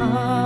啊。